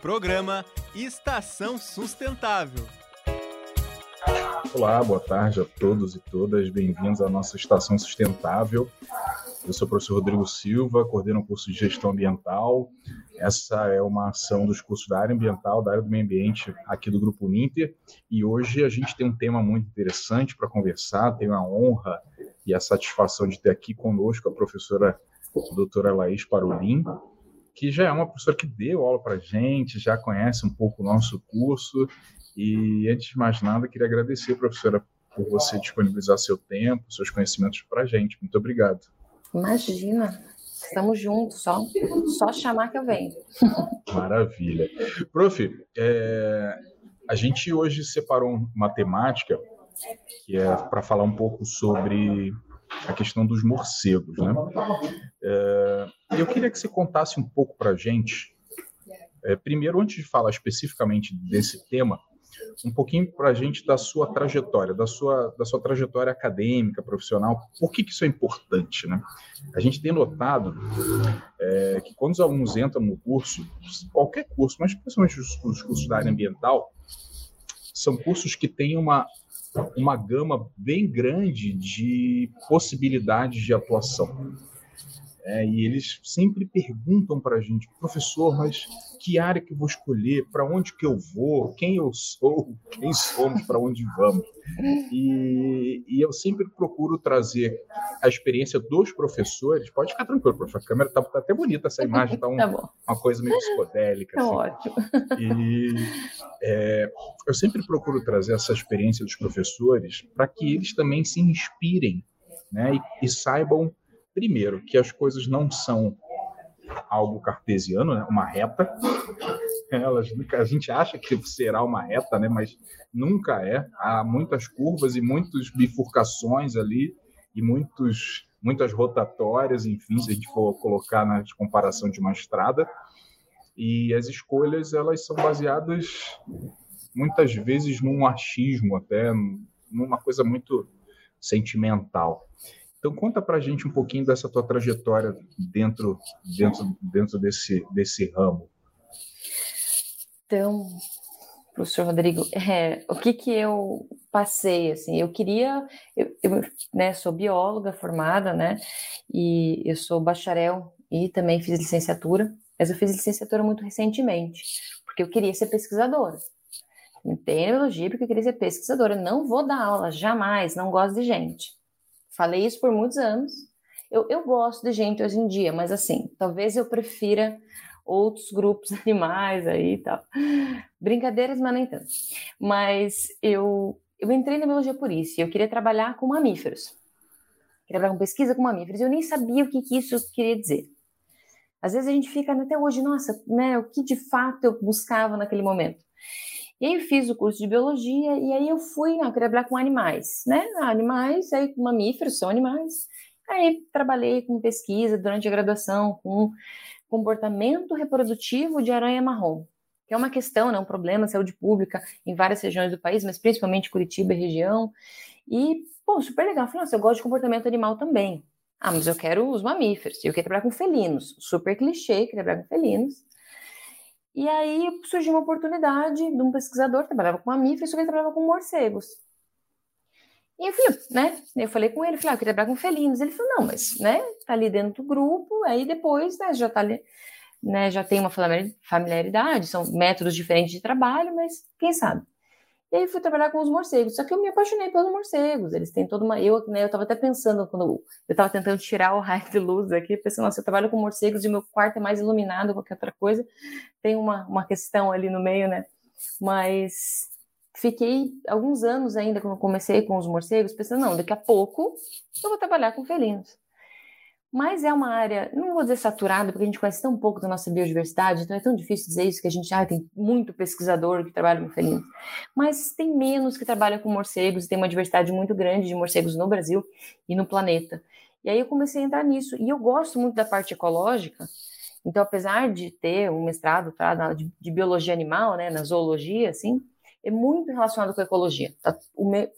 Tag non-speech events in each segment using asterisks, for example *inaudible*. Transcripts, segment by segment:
Programa Estação Sustentável. Olá, boa tarde a todos e todas. Bem-vindos à nossa Estação Sustentável. Eu sou o professor Rodrigo Silva, coordeno o curso de Gestão Ambiental. Essa é uma ação dos cursos da área ambiental, da área do meio ambiente aqui do Grupo Uninter. E hoje a gente tem um tema muito interessante para conversar. Tenho a honra e a satisfação de ter aqui conosco a professora a doutora Laís Parolin, que já é uma professora que deu aula para a gente, já conhece um pouco o nosso curso. E antes de mais nada, queria agradecer, professora, por você disponibilizar seu tempo, seus conhecimentos para a gente. Muito obrigado. Imagina, estamos juntos, só, só chamar que eu venho. *laughs* Maravilha. Prof, é, a gente hoje separou uma temática que é para falar um pouco sobre a questão dos morcegos, né? É, eu queria que você contasse um pouco para a gente, é, primeiro, antes de falar especificamente desse tema, um pouquinho para a gente da sua trajetória, da sua, da sua trajetória acadêmica, profissional. Por que, que isso é importante, né? A gente tem notado é, que quando os alunos entram no curso, qualquer curso, mas principalmente os, os cursos da área ambiental, são cursos que têm uma uma gama bem grande de possibilidades de atuação. É, e eles sempre perguntam para a gente, professor, mas que área que eu vou escolher? Para onde que eu vou? Quem eu sou? *laughs* Quem somos? Para onde vamos? E, e, eu sempre procuro trazer a experiência dos professores. Pode ficar tranquilo, professor. A câmera está tá até bonita essa imagem, está *laughs* um, tá uma coisa meio psicodélica. Tá assim. ótimo. E é, eu sempre procuro trazer essa experiência dos professores para que eles também se inspirem né, e, e saibam primeiro, que as coisas não são algo cartesiano, né? uma reta. Elas, a gente acha que será uma reta, né? mas nunca é. Há muitas curvas e muitas bifurcações ali e muitos, muitas rotatórias, enfim, se a gente for colocar na comparação de uma estrada. E as escolhas elas são baseadas muitas vezes num achismo, até numa coisa muito sentimental. Então conta para a gente um pouquinho dessa tua trajetória dentro, dentro, dentro desse, desse ramo. Então, professor Rodrigo, é, o que que eu passei, assim, eu queria, eu, eu né, sou bióloga formada, né, e eu sou bacharel e também fiz licenciatura, mas eu fiz licenciatura muito recentemente, porque eu queria ser pesquisadora. Entrei na biologia porque eu queria ser pesquisadora, não vou dar aula, jamais, não gosto de gente. Falei isso por muitos anos. Eu, eu gosto de gente hoje em dia, mas assim, talvez eu prefira outros grupos *laughs* animais aí e tal. Brincadeiras, mas nem tanto. Mas eu, eu entrei na biologia por isso. Eu queria trabalhar com mamíferos. Queria trabalhar com pesquisa com mamíferos. Eu nem sabia o que, que isso queria dizer. Às vezes a gente fica até hoje, nossa, né, o que de fato eu buscava naquele momento. E aí eu fiz o curso de biologia e aí eu fui, não, eu queria trabalhar com animais, né? Animais, aí mamíferos são animais. Aí trabalhei com pesquisa durante a graduação com comportamento reprodutivo de aranha marrom, que é uma questão, né, um problema de saúde pública em várias regiões do país, mas principalmente Curitiba e região. E, pô, super legal. falei, nossa, eu gosto de comportamento animal também. Ah, mas eu quero os mamíferos. Eu quero trabalhar com felinos. Super clichê, queria trabalhar com felinos. E aí surgiu uma oportunidade de um pesquisador que trabalhava com mamíferos, só que ele trabalhava com morcegos. E falei, né? Eu falei com ele, falei, ah, eu queria trabalhar com felinos. Ele falou, não, mas, né, tá ali dentro do grupo, aí depois, né, já tá ali, né, já tem uma familiaridade, são métodos diferentes de trabalho, mas quem sabe? E aí fui trabalhar com os morcegos. Só que eu me apaixonei pelos morcegos. Eles têm toda uma. Eu, né, eu tava até pensando, quando eu tava tentando tirar o raio de luz aqui, pensando, nossa, eu trabalho com morcegos e meu quarto é mais iluminado que qualquer outra coisa. Tem uma, uma questão ali no meio, né? Mas fiquei alguns anos ainda, quando comecei com os morcegos, pensando, não, daqui a pouco eu vou trabalhar com felinos. Mas é uma área, não vou dizer saturada, porque a gente conhece tão pouco da nossa biodiversidade, então é tão difícil dizer isso, que a gente ah, tem muito pesquisador que trabalha com felinos. Mas tem menos que trabalha com morcegos, tem uma diversidade muito grande de morcegos no Brasil e no planeta. E aí eu comecei a entrar nisso. E eu gosto muito da parte ecológica, então apesar de ter um mestrado tá, de, de biologia animal, né, na zoologia, assim, é muito relacionado com a ecologia. Tá, o, me,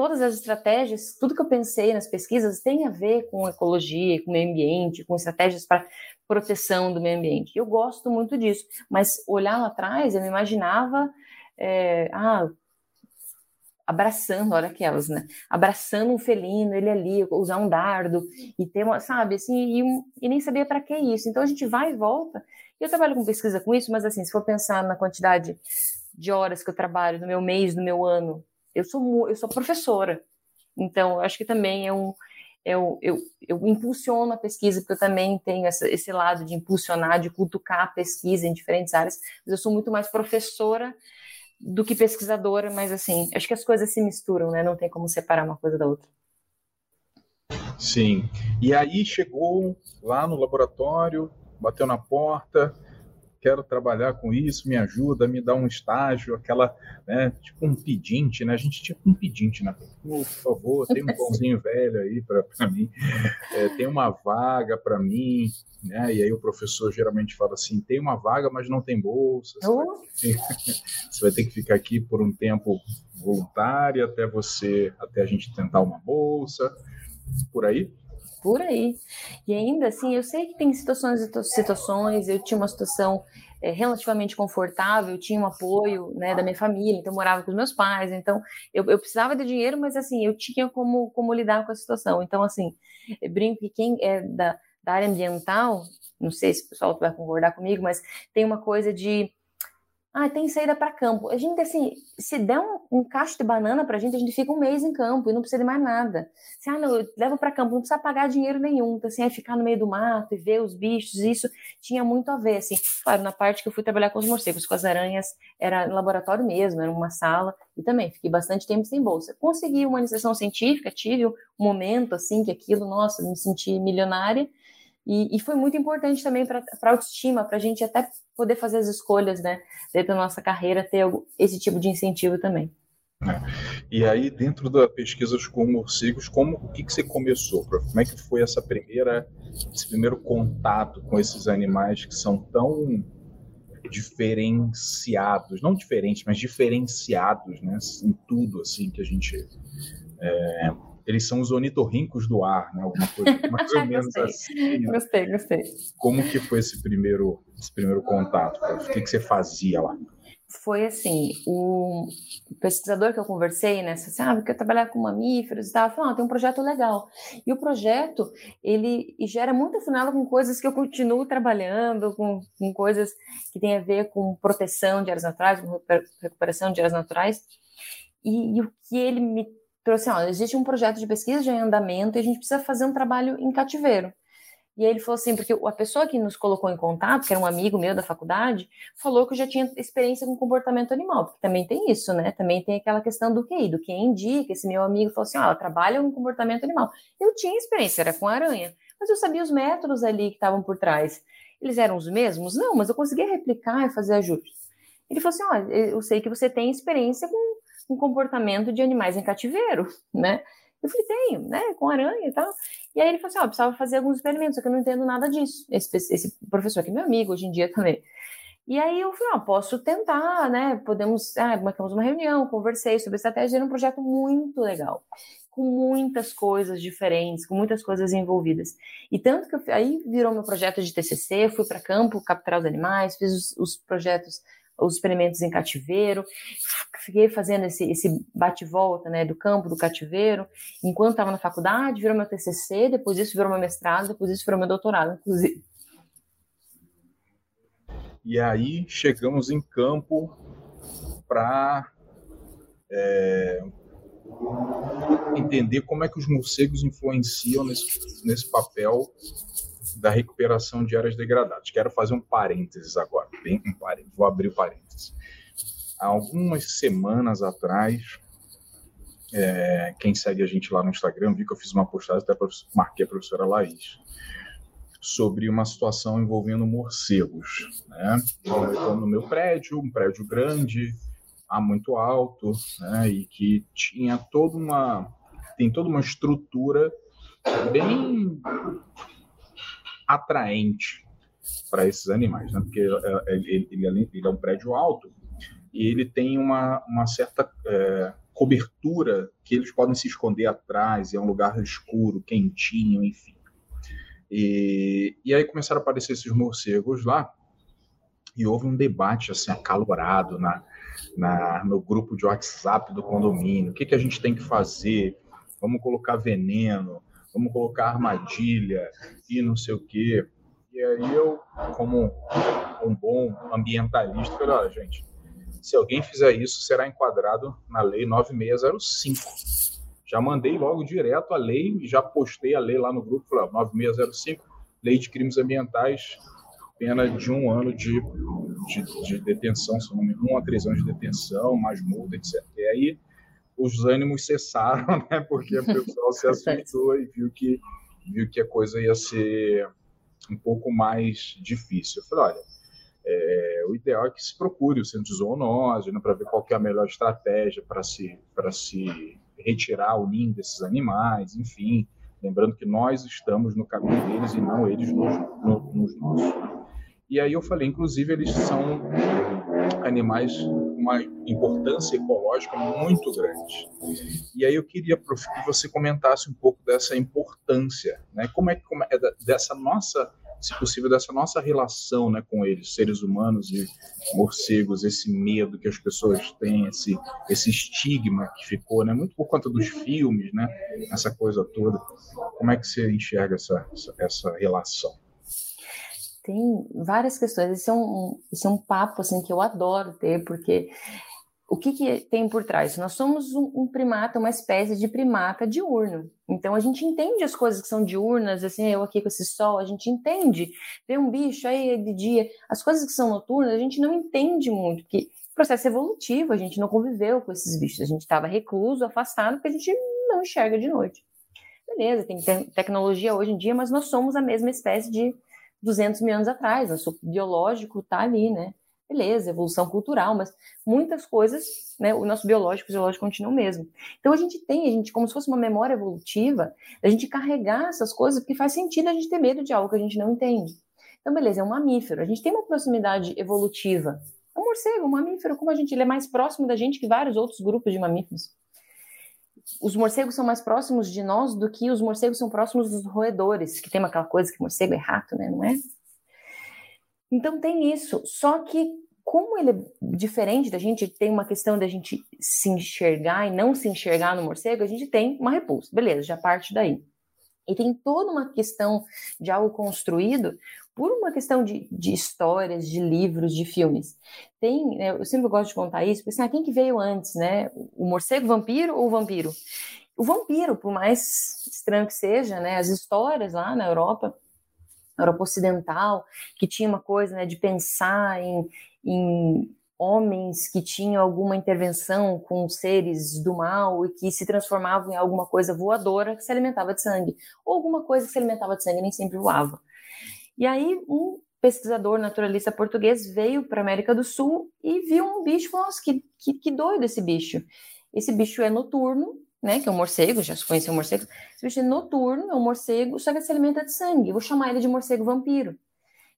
todas as estratégias, tudo que eu pensei nas pesquisas tem a ver com ecologia, com meio ambiente, com estratégias para proteção do meio ambiente. Eu gosto muito disso, mas olhar lá atrás, eu me imaginava, é, ah, abraçando, olha aquelas, né? Abraçando um felino, ele ali, usar um dardo e ter uma, sabe, assim, e, e nem sabia para que isso. Então a gente vai e volta. Eu trabalho com pesquisa com isso, mas assim, se for pensar na quantidade de horas que eu trabalho no meu mês, no meu ano, eu sou eu sou professora. Então, acho que também é um eu, eu, eu impulsiono a pesquisa, porque eu também tenho essa, esse lado de impulsionar, de cutucar a pesquisa em diferentes áreas, mas eu sou muito mais professora do que pesquisadora, mas assim, acho que as coisas se misturam, né? Não tem como separar uma coisa da outra. Sim. E aí chegou lá no laboratório, bateu na porta, quero trabalhar com isso, me ajuda, me dá um estágio, aquela, né, tipo um pedinte, né? A gente tipo um pedinte, né? Por favor, tem um *laughs* pãozinho velho aí para mim, é, tem uma vaga para mim, né? E aí o professor geralmente fala assim, tem uma vaga, mas não tem bolsa, você, vai, ter, *laughs* você vai ter que ficar aqui por um tempo voluntário até você, até a gente tentar uma bolsa, por aí por aí. E ainda assim, eu sei que tem situações e situações, eu tinha uma situação é, relativamente confortável, tinha um apoio né, da minha família, então eu morava com os meus pais, então eu, eu precisava de dinheiro, mas assim, eu tinha como, como lidar com a situação. Então, assim, brinco que quem é da, da área ambiental, não sei se o pessoal vai concordar comigo, mas tem uma coisa de ah, tem saída para campo. A gente, assim, se der um, um cacho de banana para a gente, a gente fica um mês em campo e não precisa de mais nada. Assim, ah, não, eu levo para campo, não precisa pagar dinheiro nenhum. Então, assim, é ficar no meio do mato e ver os bichos, isso tinha muito a ver, assim. Claro, na parte que eu fui trabalhar com os morcegos, com as aranhas, era laboratório mesmo, era uma sala, e também fiquei bastante tempo sem bolsa. Consegui uma iniciação científica, tive um momento, assim, que aquilo, nossa, me senti milionária, e, e foi muito importante também para a autoestima, para a gente até poder fazer as escolhas, né, dentro da nossa carreira, ter esse tipo de incentivo também. É. E aí, dentro da pesquisa com morcegos, como o que, que você começou, prof? Como é que foi essa primeira, esse primeiro contato com esses animais que são tão diferenciados, não diferentes, mas diferenciados, né, em tudo assim que a gente é, eles são os onitorrincos do ar, né? Alguma coisa mais ou *laughs* menos assim. Né? Gostei, gostei. Como que foi esse primeiro, esse primeiro contato? O que, que você fazia lá? Foi assim, o pesquisador que eu conversei, né, assim, ah, porque eu trabalhar com mamíferos e tal, falou, ah, tem um projeto legal. E o projeto, ele gera muita funela com coisas que eu continuo trabalhando, com, com coisas que tem a ver com proteção de áreas naturais, com recuperação de áreas naturais. E, e o que ele me trouxe assim, ó, existe um projeto de pesquisa de andamento e a gente precisa fazer um trabalho em cativeiro. E aí ele falou assim, porque a pessoa que nos colocou em contato, que era um amigo meu da faculdade, falou que eu já tinha experiência com comportamento animal, porque também tem isso, né? Também tem aquela questão do QI, do que indica. Esse meu amigo falou assim, ó, trabalha com comportamento animal. Eu tinha experiência, era com aranha, mas eu sabia os métodos ali que estavam por trás. Eles eram os mesmos? Não, mas eu conseguia replicar e fazer ajustes. Ele falou assim, ó, eu sei que você tem experiência com com comportamento de animais em cativeiro, né? Eu falei, tenho, né? Com aranha e tal. E aí ele falou assim: ó, oh, precisava fazer alguns experimentos, só que eu não entendo nada disso. Esse, esse professor aqui é meu amigo hoje em dia também. E aí eu falei, ó, oh, posso tentar, né? Podemos. Ah, marcamos uma reunião, conversei sobre estratégia, era um projeto muito legal. Com muitas coisas diferentes, com muitas coisas envolvidas. E tanto que eu, aí virou meu projeto de TCC, fui para campo capturar os animais, fiz os, os projetos os experimentos em cativeiro, fiquei fazendo esse, esse bate-volta, né, do campo, do cativeiro, enquanto estava na faculdade, virou meu TCC, depois isso virou meu mestrado, depois isso virou meu doutorado, inclusive. E aí chegamos em campo para é, entender como é que os morcegos influenciam nesse, nesse papel da recuperação de áreas degradadas. Quero fazer um parênteses agora, bem um parênteses, vou abrir o parênteses. Há algumas semanas atrás, é, quem segue a gente lá no Instagram viu que eu fiz uma postagem, até marquei a professora Laís, sobre uma situação envolvendo morcegos. Né? Estou no meu prédio, um prédio grande, muito alto, né? e que tinha toda uma tem toda uma estrutura bem atraente para esses animais, né? porque é, é, ele, ele, ele, é um prédio alto e ele tem uma, uma certa é, cobertura que eles podem se esconder atrás, é um lugar escuro, quentinho, enfim. E, e aí começaram a aparecer esses morcegos lá, e houve um debate assim acalorado na, na, no grupo de WhatsApp do condomínio. O que, que a gente tem que fazer? Vamos colocar veneno, vamos colocar armadilha e não sei o quê. E aí eu, como um bom ambientalista, falei, olha, gente, se alguém fizer isso, será enquadrado na Lei 9605. Já mandei logo direto a lei, já postei a lei lá no grupo, falei, 9605, Lei de Crimes Ambientais, pena de um ano de, de, de detenção, se não me engano, um a três anos de detenção, mais multa, etc. E aí os ânimos cessaram, *laughs* né? Porque o pessoal se assustou e viu que, viu que a coisa ia ser um pouco mais difícil. Eu falei, olha, é, o ideal é que se procure o centro de zoonose, né, para ver qual é a melhor estratégia para se, se retirar o ninho desses animais, enfim. Lembrando que nós estamos no caminho deles e não eles nos, no, nos nossos. E aí eu falei, inclusive, eles são animais uma importância ecológica muito grande. E aí eu queria, prof, que você comentasse um pouco dessa importância, né? Como é que como é, dessa nossa, se possível, dessa nossa relação, né, com eles, seres humanos e morcegos, esse medo que as pessoas têm, esse esse estigma que ficou, né, muito por conta dos filmes, né, essa coisa toda. Como é que você enxerga essa essa, essa relação? Tem várias questões. Esse é um, esse é um papo assim que eu adoro ter, porque o que, que tem por trás? Nós somos um, um, primata, uma espécie de primata diurno. Então a gente entende as coisas que são diurnas, assim, eu aqui com esse sol, a gente entende. Vê um bicho aí de dia, as coisas que são noturnas a gente não entende muito, porque processo evolutivo, a gente não conviveu com esses bichos, a gente estava recluso, afastado, porque a gente não enxerga de noite. Beleza, tem te tecnologia hoje em dia, mas nós somos a mesma espécie de 200 mil anos atrás, nosso biológico está ali, né? Beleza, evolução cultural, mas muitas coisas, né? O nosso biológico, fisiológico continua o mesmo. Então a gente tem, a gente, como se fosse uma memória evolutiva, a gente carregar essas coisas, porque faz sentido a gente ter medo de algo que a gente não entende. Então, beleza, é um mamífero, a gente tem uma proximidade evolutiva. É um morcego, um mamífero, como a gente, ele é mais próximo da gente que vários outros grupos de mamíferos os morcegos são mais próximos de nós do que os morcegos são próximos dos roedores, que tem aquela coisa que morcego é rato, né? Não é? Então tem isso. Só que como ele é diferente da gente, tem uma questão da gente se enxergar e não se enxergar no morcego, a gente tem uma repulsa. Beleza, já parte daí. E tem toda uma questão de algo construído por uma questão de, de histórias, de livros, de filmes. Tem, né, eu sempre gosto de contar isso, porque assim, ah, quem que veio antes, né? O morcego vampiro ou o vampiro? O vampiro, por mais estranho que seja, né? As histórias lá na Europa, Europa Ocidental, que tinha uma coisa né, de pensar em, em homens que tinham alguma intervenção com seres do mal e que se transformavam em alguma coisa voadora que se alimentava de sangue, ou alguma coisa que se alimentava de sangue nem sempre voava. E aí, um pesquisador naturalista português veio para a América do Sul e viu um bicho e falou: Nossa, que, que, que doido esse bicho. Esse bicho é noturno, né? Que é um morcego, já se conheceu um morcego. Esse bicho é noturno, é um morcego, só que se alimenta de sangue. Vou chamar ele de morcego vampiro.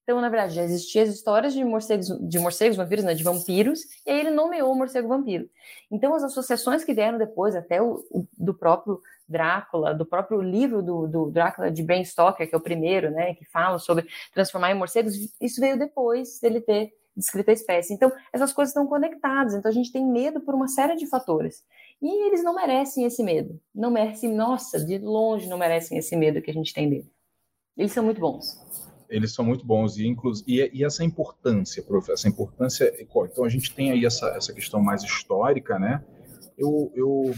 Então, na verdade, já existiam as histórias de morcegos, de morcegos vampiros, né, de vampiros, e aí ele nomeou o morcego vampiro. Então, as associações que vieram depois, até o do próprio Drácula, do próprio livro do, do, Drácula de Bram Stoker, que é o primeiro, né, que fala sobre transformar em morcegos, isso veio depois dele ter descrito a espécie. Então, essas coisas estão conectadas, então a gente tem medo por uma série de fatores. E eles não merecem esse medo. Não merecem, nossa, de longe não merecem esse medo que a gente tem dele. Eles são muito bons eles são muito bons e, e, e essa importância, prof, essa importância, então a gente tem aí essa, essa questão mais histórica, né? Eu, eu,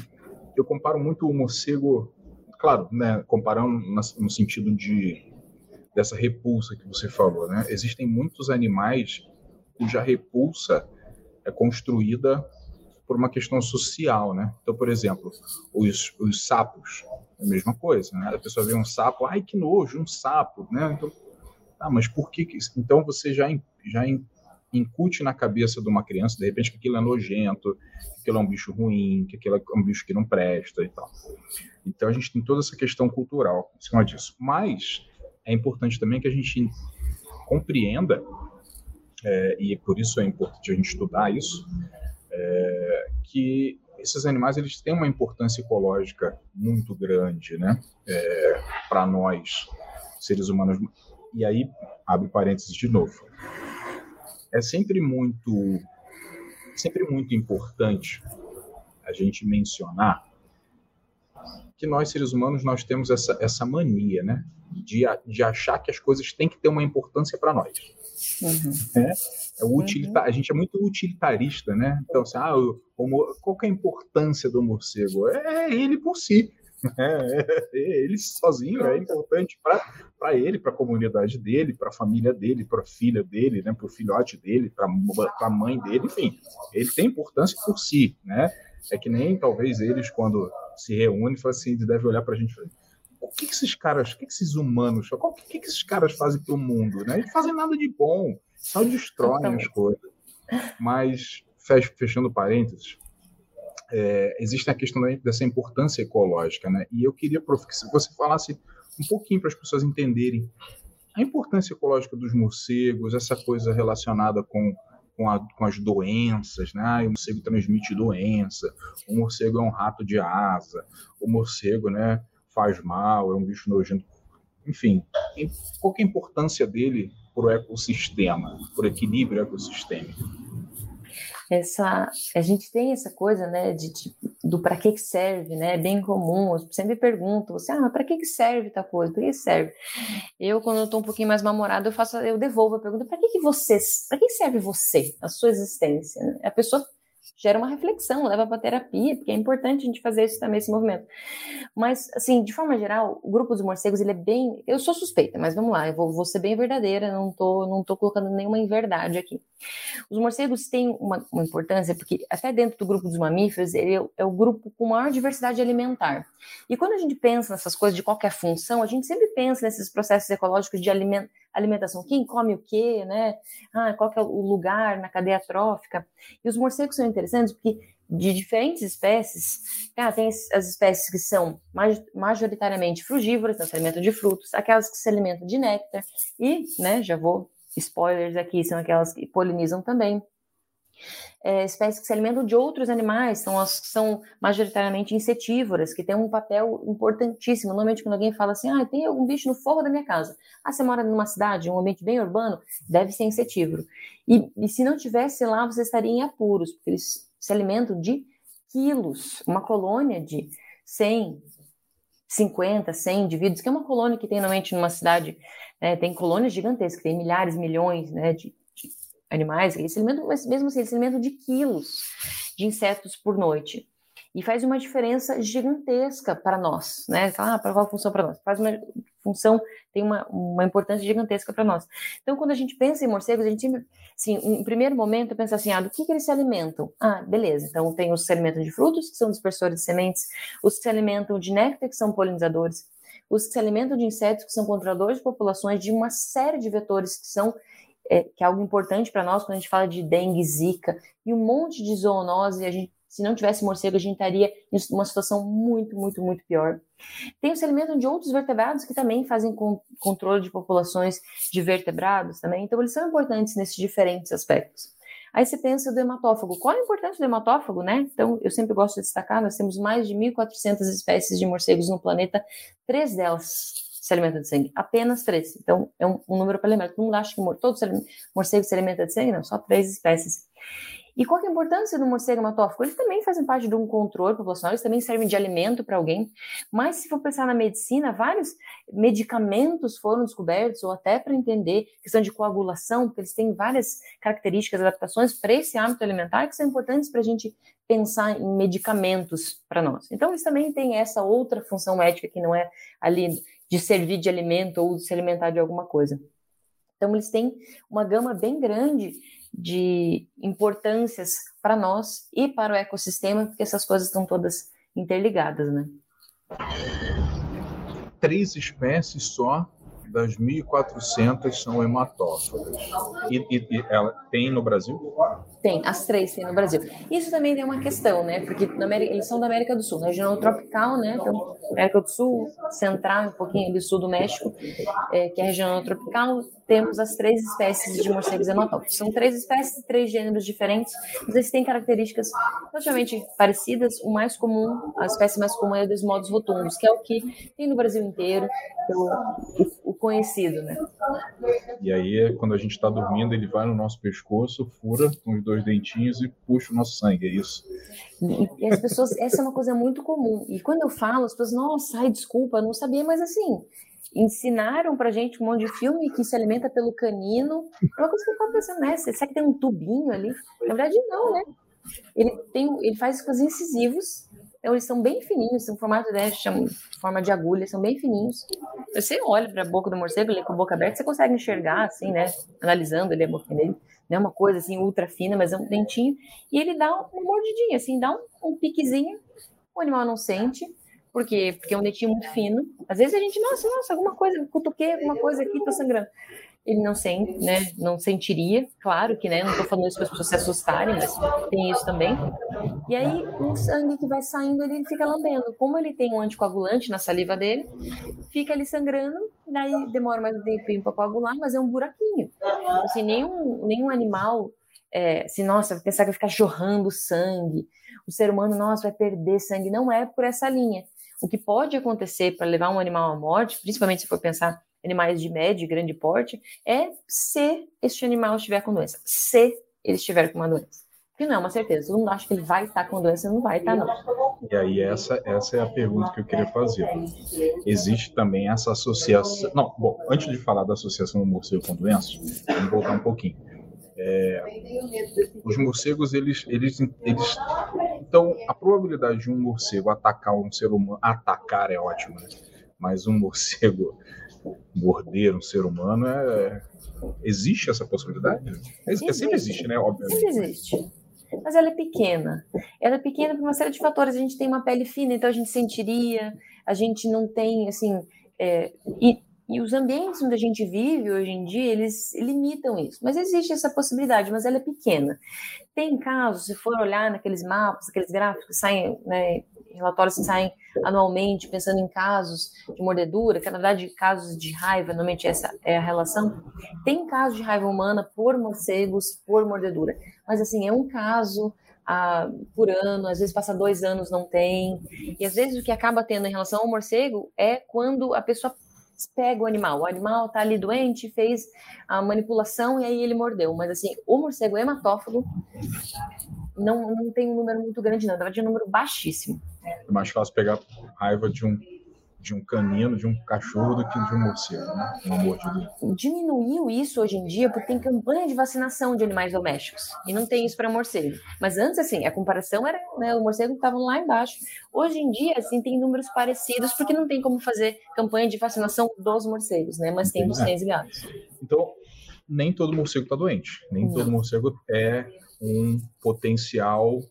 eu comparo muito o morcego, claro, né, comparando no sentido de dessa repulsa que você falou, né? Existem muitos animais cuja repulsa é construída por uma questão social, né? Então, por exemplo, os, os sapos, é a mesma coisa, né? A pessoa vê um sapo, ai que nojo, um sapo, né? Então, ah, mas por que, que então você já já incute na cabeça de uma criança, de repente, que aquilo é nojento, que aquilo é um bicho ruim, que aquilo é um bicho que não presta e tal. Então a gente tem toda essa questão cultural em cima disso. Mas é importante também que a gente compreenda, é, e por isso é importante a gente estudar isso, é, que esses animais eles têm uma importância ecológica muito grande, né, é, para nós seres humanos. E aí, abre parênteses de novo. É sempre muito, sempre muito importante a gente mencionar que nós, seres humanos, nós temos essa, essa mania, né? De, de achar que as coisas têm que ter uma importância para nós. Uhum. É, é utilita, uhum. A gente é muito utilitarista, né? Então, assim, ah, o, o, qual é a importância do morcego? É ele por si. É, é, ele sozinho é importante para ele, para a comunidade dele, para a família dele, para a filha dele, né, para o filhote dele, para a mãe dele, enfim. Ele tem importância por si, né? É que nem talvez eles, quando se reúnem, falam assim, devem olhar para a gente e falar, o que, que esses caras, o que, que esses humanos, o que, que esses caras fazem para o mundo? Né? Eles fazem nada de bom, só destroem as coisas. Mas, fechando parênteses, é, existe a questão dessa importância ecológica, né? E eu queria, prof, que você falasse um pouquinho para as pessoas entenderem a importância ecológica dos morcegos, essa coisa relacionada com, com, a, com as doenças, né? o morcego transmite doença, o morcego é um rato de asa, o morcego, né, faz mal, é um bicho nojento. Enfim, qual é a importância dele para o ecossistema, para o equilíbrio ecossistêmico? Essa a gente tem essa coisa né de, de do para que que serve né é bem comum eu sempre pergunto você ah para que que serve tal coisa para que serve eu quando eu tô um pouquinho mais mamorado eu faço eu devolvo a pergunta para que que você para que serve você a sua existência né? a pessoa gera uma reflexão, leva para terapia, porque é importante a gente fazer isso também, esse movimento. Mas, assim, de forma geral, o grupo dos morcegos, ele é bem... Eu sou suspeita, mas vamos lá, eu vou, vou ser bem verdadeira, não tô, não tô colocando nenhuma inverdade aqui. Os morcegos têm uma, uma importância, porque até dentro do grupo dos mamíferos, ele é, é o grupo com maior diversidade alimentar. E quando a gente pensa nessas coisas de qualquer função, a gente sempre pensa nesses processos ecológicos de alimentação alimentação, quem come o quê, né? Ah, qual é o lugar na cadeia trófica. E os morcegos são interessantes porque de diferentes espécies, ah, tem as espécies que são majoritariamente frugívoras, então se alimentam de frutos, aquelas que se alimentam de néctar, e, né, já vou, spoilers aqui, são aquelas que polinizam também é, espécies que se alimentam de outros animais, são as que são majoritariamente insetívoras, que têm um papel importantíssimo. Normalmente, quando alguém fala assim, ah, tem algum bicho no forro da minha casa. Ah, você mora numa cidade, um ambiente bem urbano, deve ser insetívoro. E, e se não tivesse lá, você estaria em apuros, porque eles se alimentam de quilos. Uma colônia de 100, 50, 100 indivíduos, que é uma colônia que tem normalmente numa cidade, né, tem colônias gigantescas, tem milhares, milhões né, de, animais, eles se alimentam, mas mesmo assim, eles se de quilos de insetos por noite. E faz uma diferença gigantesca para nós, né? Ah, para qual função para nós? Faz uma função, tem uma, uma importância gigantesca para nós. Então, quando a gente pensa em morcegos, a gente sempre, assim, em primeiro momento, pensa assim, ah, do que, que eles se alimentam? Ah, beleza, então tem os que se alimentam de frutos, que são dispersores de sementes, os que se alimentam de néctar, que são polinizadores, os que se alimentam de insetos, que são controladores de populações, de uma série de vetores que são é, que é algo importante para nós quando a gente fala de dengue, zika e um monte de zoonose, a gente se não tivesse morcego, a gente estaria em uma situação muito, muito, muito pior. Tem o se alimentam de outros vertebrados que também fazem com, controle de populações de vertebrados também, então eles são importantes nesses diferentes aspectos. Aí você pensa do hematófago. Qual é a importância do hematófago, né? Então, eu sempre gosto de destacar, nós temos mais de 1.400 espécies de morcegos no planeta, três delas se alimenta de sangue? Apenas três. Então, é um, um número lembrar. Todo mundo acha que todos os morcegos se alimentam de sangue? Não, só três espécies. E qual é a importância do morcego hematófago? Eles também fazem parte de um controle populacional, eles também servem de alimento para alguém. Mas se for pensar na medicina, vários medicamentos foram descobertos, ou até para entender questão de coagulação, porque eles têm várias características, adaptações para esse hábito alimentar que são importantes para a gente pensar em medicamentos para nós. Então, eles também têm essa outra função ética que não é ali de servir de alimento ou de se alimentar de alguma coisa. Então, eles têm uma gama bem grande de importâncias para nós e para o ecossistema, porque essas coisas estão todas interligadas, né? Três espécies só das 1.400 são hematófagas. E, e, e, ela tem no Brasil? Tem, as três tem no Brasil. Isso também é uma questão, né? Porque América, eles são da América do Sul, região tropical, né? Então, América do Sul, central, um pouquinho do sul do México, é, que é a região tropical, temos as três espécies de morcegos hematófagos. São três espécies, três gêneros diferentes, mas eles têm características relativamente parecidas. O mais comum, a espécie mais comum é o dos modos rotundos, que é o que tem no Brasil inteiro, pelo, o, o conhecido, né? E aí, quando a gente está dormindo, ele vai no nosso pescoço, fura com os dois dentinhos e puxa o nosso sangue, é isso? E, as pessoas, essa é uma coisa muito comum. E quando eu falo, as pessoas, nossa, ai, desculpa, não sabia, mas assim, ensinaram pra gente um monte de filme que se alimenta pelo canino. É uma coisa que eu tava pensando, né? Será que tem um tubinho ali? Na verdade, não, né? Ele, tem, ele faz com os incisivos, então eles são bem fininhos, são formato né, chama, forma de agulha, são bem fininhos. Você olha para a boca do morcego, ele com a boca aberta, você consegue enxergar, assim, né? Analisando ele a boca dele. Não é uma coisa assim ultra fina, mas é um dentinho. E ele dá uma mordidinha, assim, dá um, um piquezinho. O animal não sente. Por quê? Porque é um dentinho muito fino. Às vezes a gente, nossa, nossa, alguma coisa, cutuquei alguma coisa aqui, tô sangrando. Ele não sente, né? Não sentiria, claro que, né? Não tô falando isso para as pessoas se assustarem, mas tem isso também. E aí, o sangue que vai saindo, ele fica lambendo. Como ele tem um anticoagulante na saliva dele, fica ali sangrando, daí demora mais um tempinho para coagular, mas é um buraquinho. Assim, nenhum, nenhum animal, é, assim, nossa, pensar que vai ficar jorrando sangue. O ser humano, nossa, vai perder sangue. Não é por essa linha. O que pode acontecer para levar um animal à morte, principalmente se for pensar animais de médio e grande porte, é se este animal estiver com doença. Se ele estiver com uma doença. Que não é uma certeza. Todo mundo acha que ele vai estar com doença, não vai estar, não. E aí, essa, essa é a pergunta que eu queria fazer. Existe também essa associação. Não, bom, antes de falar da associação do morcego com doenças, vamos voltar um pouquinho. É, os morcegos, eles, eles, eles. Então, a probabilidade de um morcego atacar um ser humano. Atacar é ótimo, né? Mas um morcego morder um ser humano é. Existe essa possibilidade? Existe. Sempre existe, né? Obviamente. Sempre existe. Mas ela é pequena. Ela é pequena por uma série de fatores. A gente tem uma pele fina, então a gente sentiria. A gente não tem, assim. É, e e os ambientes onde a gente vive hoje em dia, eles limitam isso. Mas existe essa possibilidade, mas ela é pequena. Tem casos, se for olhar naqueles mapas, aqueles gráficos que saem, né, relatórios que saem anualmente, pensando em casos de mordedura, que na verdade casos de raiva, normalmente essa é a relação. Tem casos de raiva humana por morcegos, por mordedura. Mas assim, é um caso ah, por ano, às vezes passa dois anos, não tem. E às vezes o que acaba tendo em relação ao morcego é quando a pessoa pega o animal. O animal tá ali doente, fez a manipulação e aí ele mordeu. Mas assim, o morcego hematófago não, não tem um número muito grande, não. Na verdade, é um número baixíssimo. É mais fácil pegar raiva de um de um canino, de um cachorro, do que de um morcego, né? Uma mordida. Diminuiu isso hoje em dia porque tem campanha de vacinação de animais domésticos. E não tem isso para morcego. Mas antes, assim, a comparação era, né, o morcego estava lá embaixo. Hoje em dia, assim, tem números parecidos porque não tem como fazer campanha de vacinação dos morcegos, né? Mas tem dos cães e gatos. Então, nem todo morcego está doente. Nem não. todo morcego é um potencial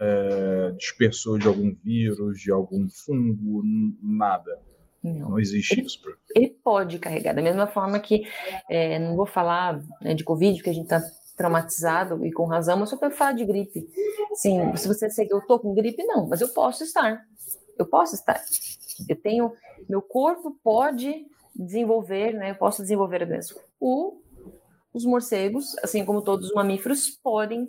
é, dispersor de algum vírus, de algum fungo, nada. Não, não existe ele, isso. Ele pode carregar, da mesma forma que, é, não vou falar né, de Covid, porque a gente está traumatizado e com razão, mas só para falar de gripe. Sim, se você disser que eu estou com gripe, não, mas eu posso estar. Eu posso estar. Eu tenho, meu corpo pode desenvolver, né? Eu posso desenvolver a doença. O os morcegos, assim como todos os mamíferos, podem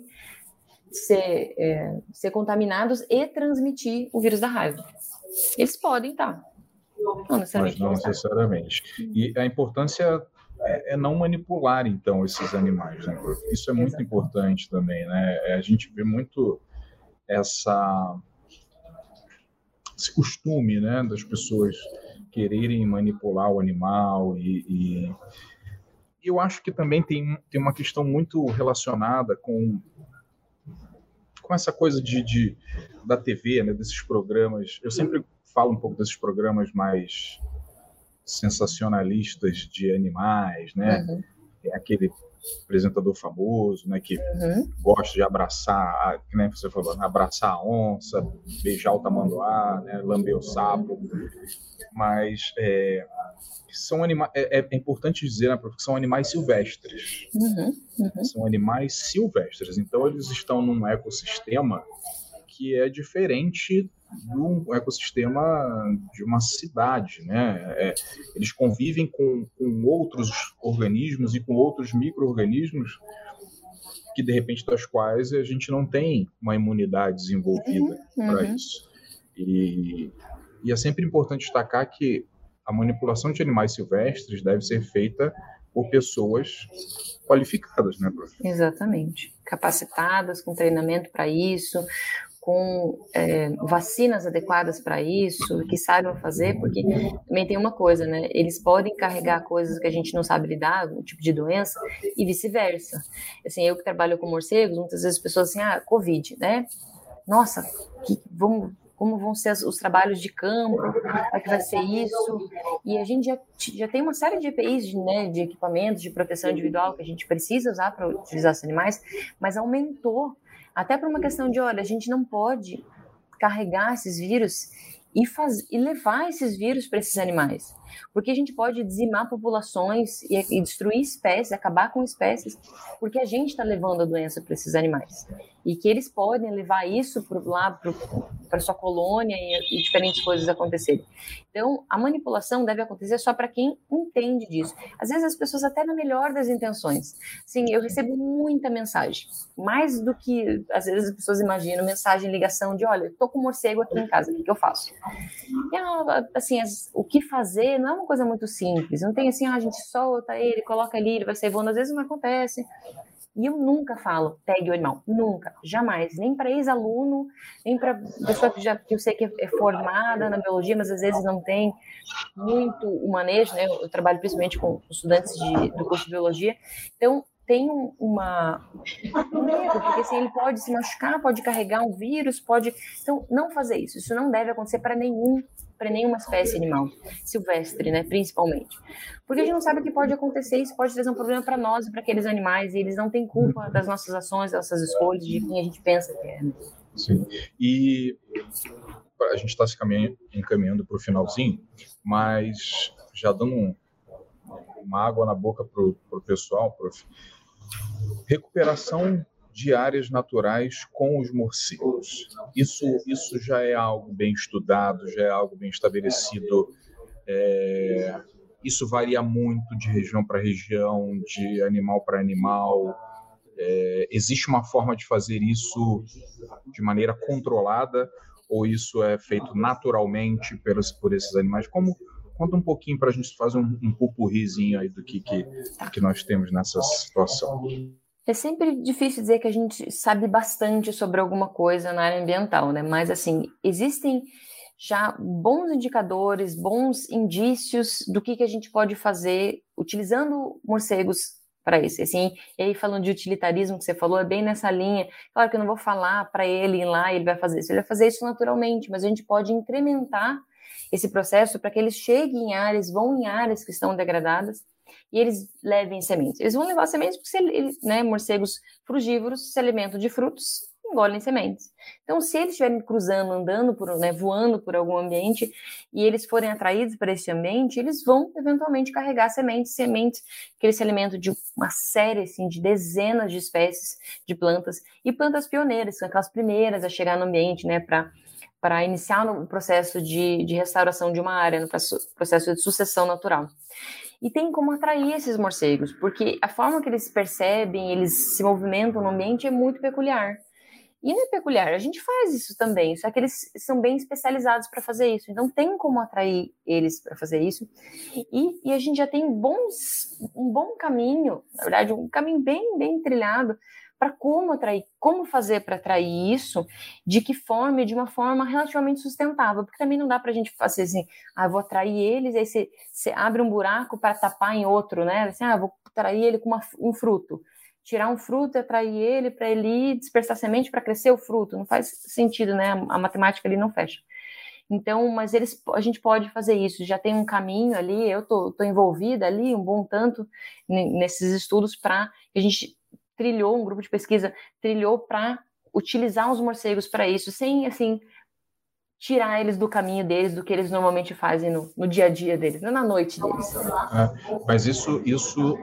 ser, é, ser contaminados e transmitir o vírus da raiva. Eles podem, tá? Não necessariamente. Mas não necessariamente. E a importância é, é não manipular, então, esses animais. Né? Isso é muito Exato. importante também, né? É, a gente vê muito essa esse costume, né, das pessoas quererem manipular o animal e, e eu acho que também tem, tem uma questão muito relacionada com, com essa coisa de, de da TV, né, desses programas. Eu sempre falo um pouco desses programas mais sensacionalistas de animais, né? Uhum. É aquele apresentador famoso, né, que uhum. gosta de abraçar, que nem você falou, abraçar a onça, beijar o tamanduá, né, lamber o sapo, mas é, são animais, é, é, importante dizer, né, porque são animais silvestres, uhum. Uhum. são animais silvestres, então eles estão num ecossistema que é diferente do ecossistema de uma cidade, né? É, eles convivem com, com outros organismos e com outros micro-organismos que de repente das quais a gente não tem uma imunidade desenvolvida uhum, para uhum. isso. E, e é sempre importante destacar que a manipulação de animais silvestres deve ser feita por pessoas qualificadas, né, prof? Exatamente. Capacitadas, com treinamento para isso, com é, vacinas adequadas para isso, que saibam fazer, porque também tem uma coisa, né? Eles podem carregar coisas que a gente não sabe lidar, um tipo de doença, e vice-versa. Assim, eu que trabalho com morcegos, muitas vezes as pessoas assim, ah, Covid, né? Nossa, que, vamos, como vão ser os trabalhos de campo, como é que vai ser isso. E a gente já, já tem uma série de EPIs, de, né, de equipamentos de proteção individual que a gente precisa usar para utilizar os animais, mas aumentou até por uma questão de, olha, a gente não pode carregar esses vírus e, faz, e levar esses vírus para esses animais. Porque a gente pode dizimar populações e, e destruir espécies, acabar com espécies, porque a gente está levando a doença para esses animais e que eles podem levar isso pro, lá para sua colônia e, e, diferentes coisas acontecerem. Então, a manipulação deve acontecer só para quem entende disso. Às vezes as pessoas até na melhor das intenções. Sim, eu recebo muita mensagem, mais do que às vezes as pessoas imaginam, mensagem, ligação de, olha, estou com um morcego aqui em casa, o que, eu faço? E, ah, assim, as, o que fazer não é uma coisa muito simples. Não tem assim, ah, a gente solta ele, coloca ali, ele vai sair voando. Às vezes não acontece. E eu nunca falo pegue o animal, nunca, jamais, nem para ex-aluno, nem para pessoa que já que eu sei que é formada na biologia, mas às vezes não tem muito o manejo, né? Eu trabalho principalmente com estudantes de, do curso de biologia, então tem uma um medo, porque assim, ele pode se machucar, pode carregar um vírus, pode. Então, não fazer isso. Isso não deve acontecer para nenhum para nenhuma espécie animal, silvestre, né, principalmente. Porque a gente não sabe o que pode acontecer, isso pode trazer um problema para nós e para aqueles animais, e eles não têm culpa das nossas ações, das nossas escolhas, de quem a gente pensa que é. Né? Sim. E a gente está se encaminhando para o finalzinho, mas já dando um, uma água na boca para o pessoal, prof. Recuperação de áreas naturais com os morcegos. Isso, isso já é algo bem estudado, já é algo bem estabelecido. É, isso varia muito de região para região, de animal para animal. É, existe uma forma de fazer isso de maneira controlada ou isso é feito naturalmente pelos, por esses animais? Como conta um pouquinho para a gente fazer um, um pupurrizinho aí do que, que, que nós temos nessa situação. É sempre difícil dizer que a gente sabe bastante sobre alguma coisa na área ambiental, né? Mas, assim, existem já bons indicadores, bons indícios do que, que a gente pode fazer utilizando morcegos para isso. Assim, e aí, falando de utilitarismo que você falou, é bem nessa linha. Claro que eu não vou falar para ele ir lá e ele vai fazer isso. Ele vai fazer isso naturalmente, mas a gente pode incrementar esse processo para que eles cheguem em áreas, vão em áreas que estão degradadas e eles levem sementes. Eles vão levar sementes porque eles, né, morcegos frugívoros se alimentam de frutos, engolem sementes. Então, se eles estiverem cruzando, andando, por, né, voando por algum ambiente e eles forem atraídos para esse ambiente, eles vão eventualmente carregar sementes, sementes que eles se alimentam de uma série assim, de dezenas de espécies de plantas e plantas pioneiras, são aquelas primeiras a chegar no ambiente, né, para para iniciar o processo de, de restauração de uma área, no processo de sucessão natural e tem como atrair esses morcegos, porque a forma que eles percebem, eles se movimentam no ambiente é muito peculiar. E não é peculiar, a gente faz isso também, só que eles são bem especializados para fazer isso, então tem como atrair eles para fazer isso. E, e, a gente já tem bons, um bom caminho, na verdade, um caminho bem, bem trilhado para como atrair, como fazer para atrair isso, de que forma, de uma forma relativamente sustentável, porque também não dá para a gente fazer assim, ah, vou atrair eles, aí você, você abre um buraco para tapar em outro, né? Assim, ah, vou atrair ele com uma, um fruto. Tirar um fruto e atrair ele para ele dispersar semente para crescer o fruto. Não faz sentido, né? A matemática ali não fecha. Então, mas eles, a gente pode fazer isso, já tem um caminho ali, eu tô envolvida ali um bom tanto nesses estudos para a gente trilhou, um grupo de pesquisa trilhou para utilizar os morcegos para isso, sem assim tirar eles do caminho deles, do que eles normalmente fazem no, no dia a dia deles, não na noite deles. É, mas isso, isso,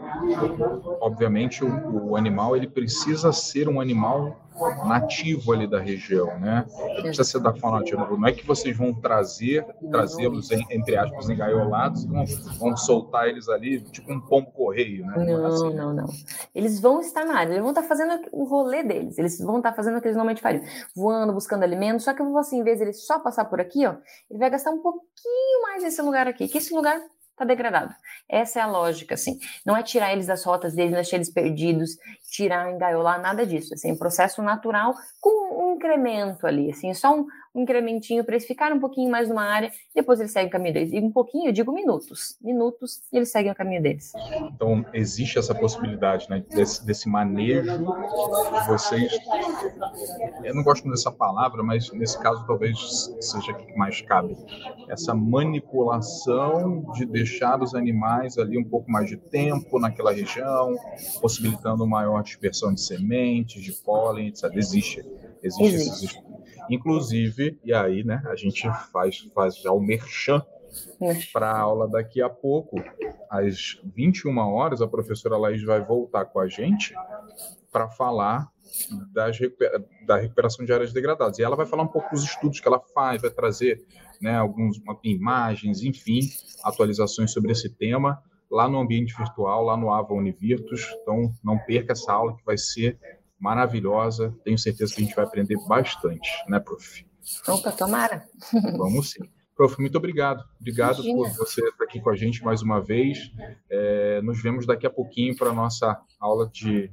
obviamente, o, o, animal ele precisa ser um animal nativo ali da região, né? Ele precisa ser da fauna nativa. Não é que vocês vão trazer, trazê-los, entre aspas, engaiolados e vão, vão soltar eles ali, tipo um pombo correio, né? Não, assim. não, não. Eles vão estar na área, eles vão estar fazendo o rolê deles, eles vão estar fazendo o que eles normalmente fariam, voando, buscando alimento, só que assim, em vez de ele só passar por aqui, ó, ele vai gastar um pouquinho mais nesse lugar aqui, que esse lugar tá degradado. Essa é a lógica, assim. Não é tirar eles das rotas deles, é deixar eles perdidos, tirar, engaiolar, nada disso. Assim, é um processo natural com um incremento ali, assim, só um, um incrementinho para eles ficarem um pouquinho mais numa área, depois eles seguem o caminho deles. E um pouquinho, eu digo minutos, minutos, e eles seguem o caminho deles. Então, existe essa possibilidade, né, desse, desse manejo, vocês, eu não gosto dessa palavra, mas nesse caso talvez seja que mais cabe, essa manipulação de deixar os animais ali um pouco mais de tempo naquela região, possibilitando maior dispersão de sementes, de pólen, etc. Existe, existe, existe. Esses Inclusive, e aí, né, a gente faz, faz já o merchan para a aula daqui a pouco. Às 21 horas, a professora Laís vai voltar com a gente para falar das, da recuperação de áreas degradadas. E ela vai falar um pouco dos estudos que ela faz, vai trazer né, algumas imagens, enfim, atualizações sobre esse tema lá no ambiente virtual, lá no Ava Univirtus. Então, não perca essa aula que vai ser maravilhosa. Tenho certeza que a gente vai aprender bastante, né, prof? Opa, tomara. *laughs* Vamos sim. Prof, muito obrigado. Obrigado Imagina. por você estar aqui com a gente mais uma vez. É, nos vemos daqui a pouquinho para a nossa aula de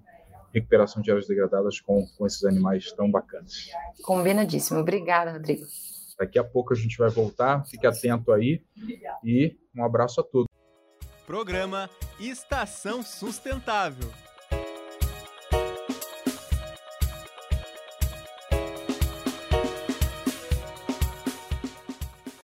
recuperação de áreas degradadas com, com esses animais tão bacanas. Combinadíssimo. Obrigada, Rodrigo. Daqui a pouco a gente vai voltar. Fique atento aí. E um abraço a todos. Programa Estação Sustentável.